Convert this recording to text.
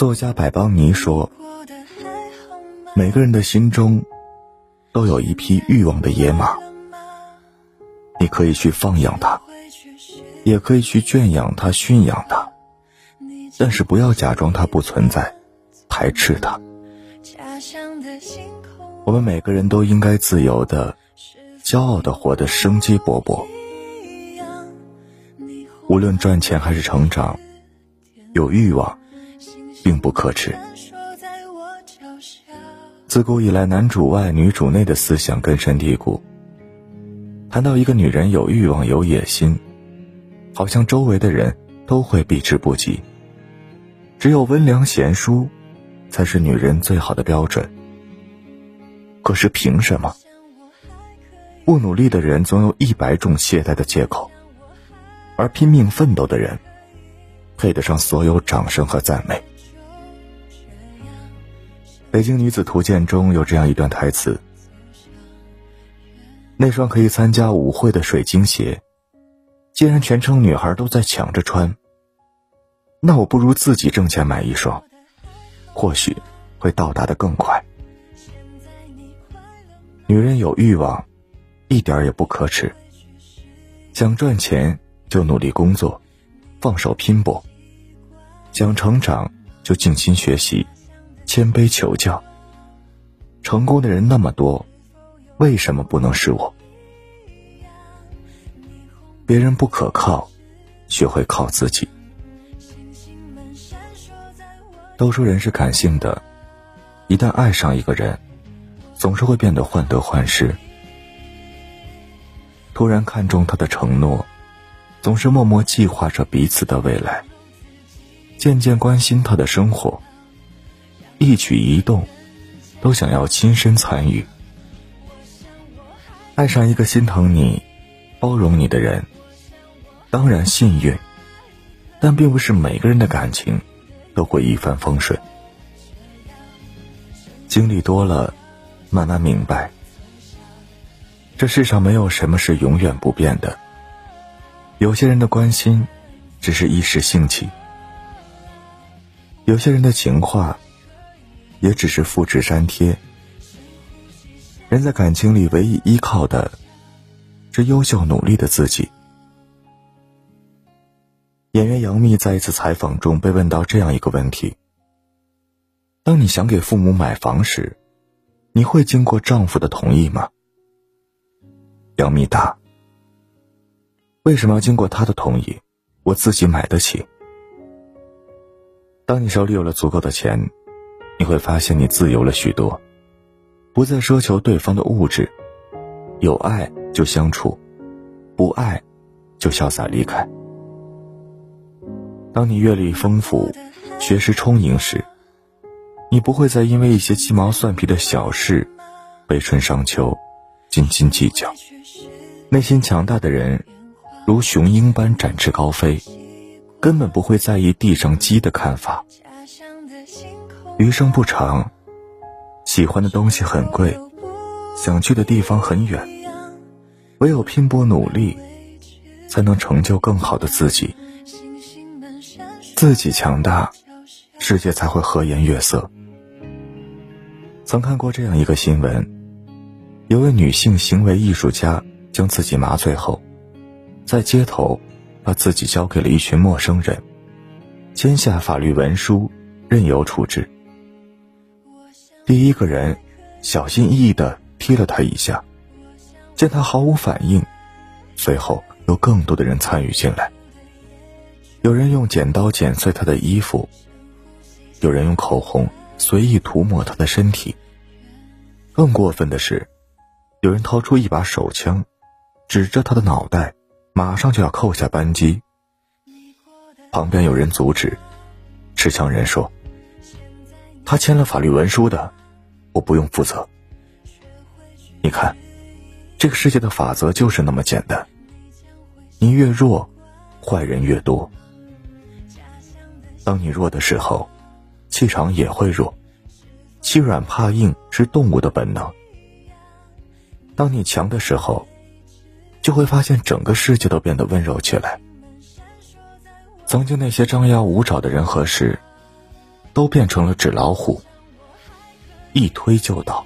作家百邦尼说：“每个人的心中都有一匹欲望的野马，你可以去放养它，也可以去圈养它、驯养它，但是不要假装它不存在，排斥它。我们每个人都应该自由的、骄傲的活得生机勃勃。无论赚钱还是成长，有欲望。”并不可耻。自古以来，男主外女主内的思想根深蒂固。谈到一个女人有欲望、有野心，好像周围的人都会避之不及。只有温良贤淑，才是女人最好的标准。可是凭什么？不努力的人总有一百种懈怠的借口，而拼命奋斗的人，配得上所有掌声和赞美。《北京女子图鉴》中有这样一段台词：“那双可以参加舞会的水晶鞋，既然全城女孩都在抢着穿，那我不如自己挣钱买一双，或许会到达的更快。”女人有欲望，一点也不可耻。想赚钱就努力工作，放手拼搏；想成长就静心学习。谦卑求教。成功的人那么多，为什么不能是我？别人不可靠，学会靠自己。都说人是感性的，一旦爱上一个人，总是会变得患得患失。突然看中他的承诺，总是默默计划着彼此的未来，渐渐关心他的生活。一举一动，都想要亲身参与。爱上一个心疼你、包容你的人，当然幸运，但并不是每个人的感情都会一帆风顺。经历多了，慢慢明白，这世上没有什么是永远不变的。有些人的关心，只是一时兴起；有些人的情话。也只是复制粘贴。人在感情里唯一依靠的，是优秀努力的自己。演员杨幂在一次采访中被问到这样一个问题：当你想给父母买房时，你会经过丈夫的同意吗？杨幂答：“为什么要经过他的同意？我自己买得起。当你手里有了足够的钱。”你会发现你自由了许多，不再奢求对方的物质，有爱就相处，不爱就潇洒离开。当你阅历丰富，学识充盈时，你不会再因为一些鸡毛蒜皮的小事，悲春伤秋，斤斤计较。内心强大的人，如雄鹰般展翅高飞，根本不会在意地上鸡的看法。余生不长，喜欢的东西很贵，想去的地方很远，唯有拼搏努力，才能成就更好的自己。自己强大，世界才会和颜悦色。曾看过这样一个新闻：有位女性行为艺术家将自己麻醉后，在街头把自己交给了一群陌生人，签下法律文书，任由处置。第一个人小心翼翼地踢了他一下，见他毫无反应，随后有更多的人参与进来。有人用剪刀剪碎他的衣服，有人用口红随意涂抹他的身体。更过分的是，有人掏出一把手枪，指着他的脑袋，马上就要扣下扳机。旁边有人阻止，持枪人说：“他签了法律文书的。”我不用负责。你看，这个世界的法则就是那么简单。你越弱，坏人越多。当你弱的时候，气场也会弱。欺软怕硬是动物的本能。当你强的时候，就会发现整个世界都变得温柔起来。曾经那些张牙舞爪的人和事，都变成了纸老虎，一推就倒。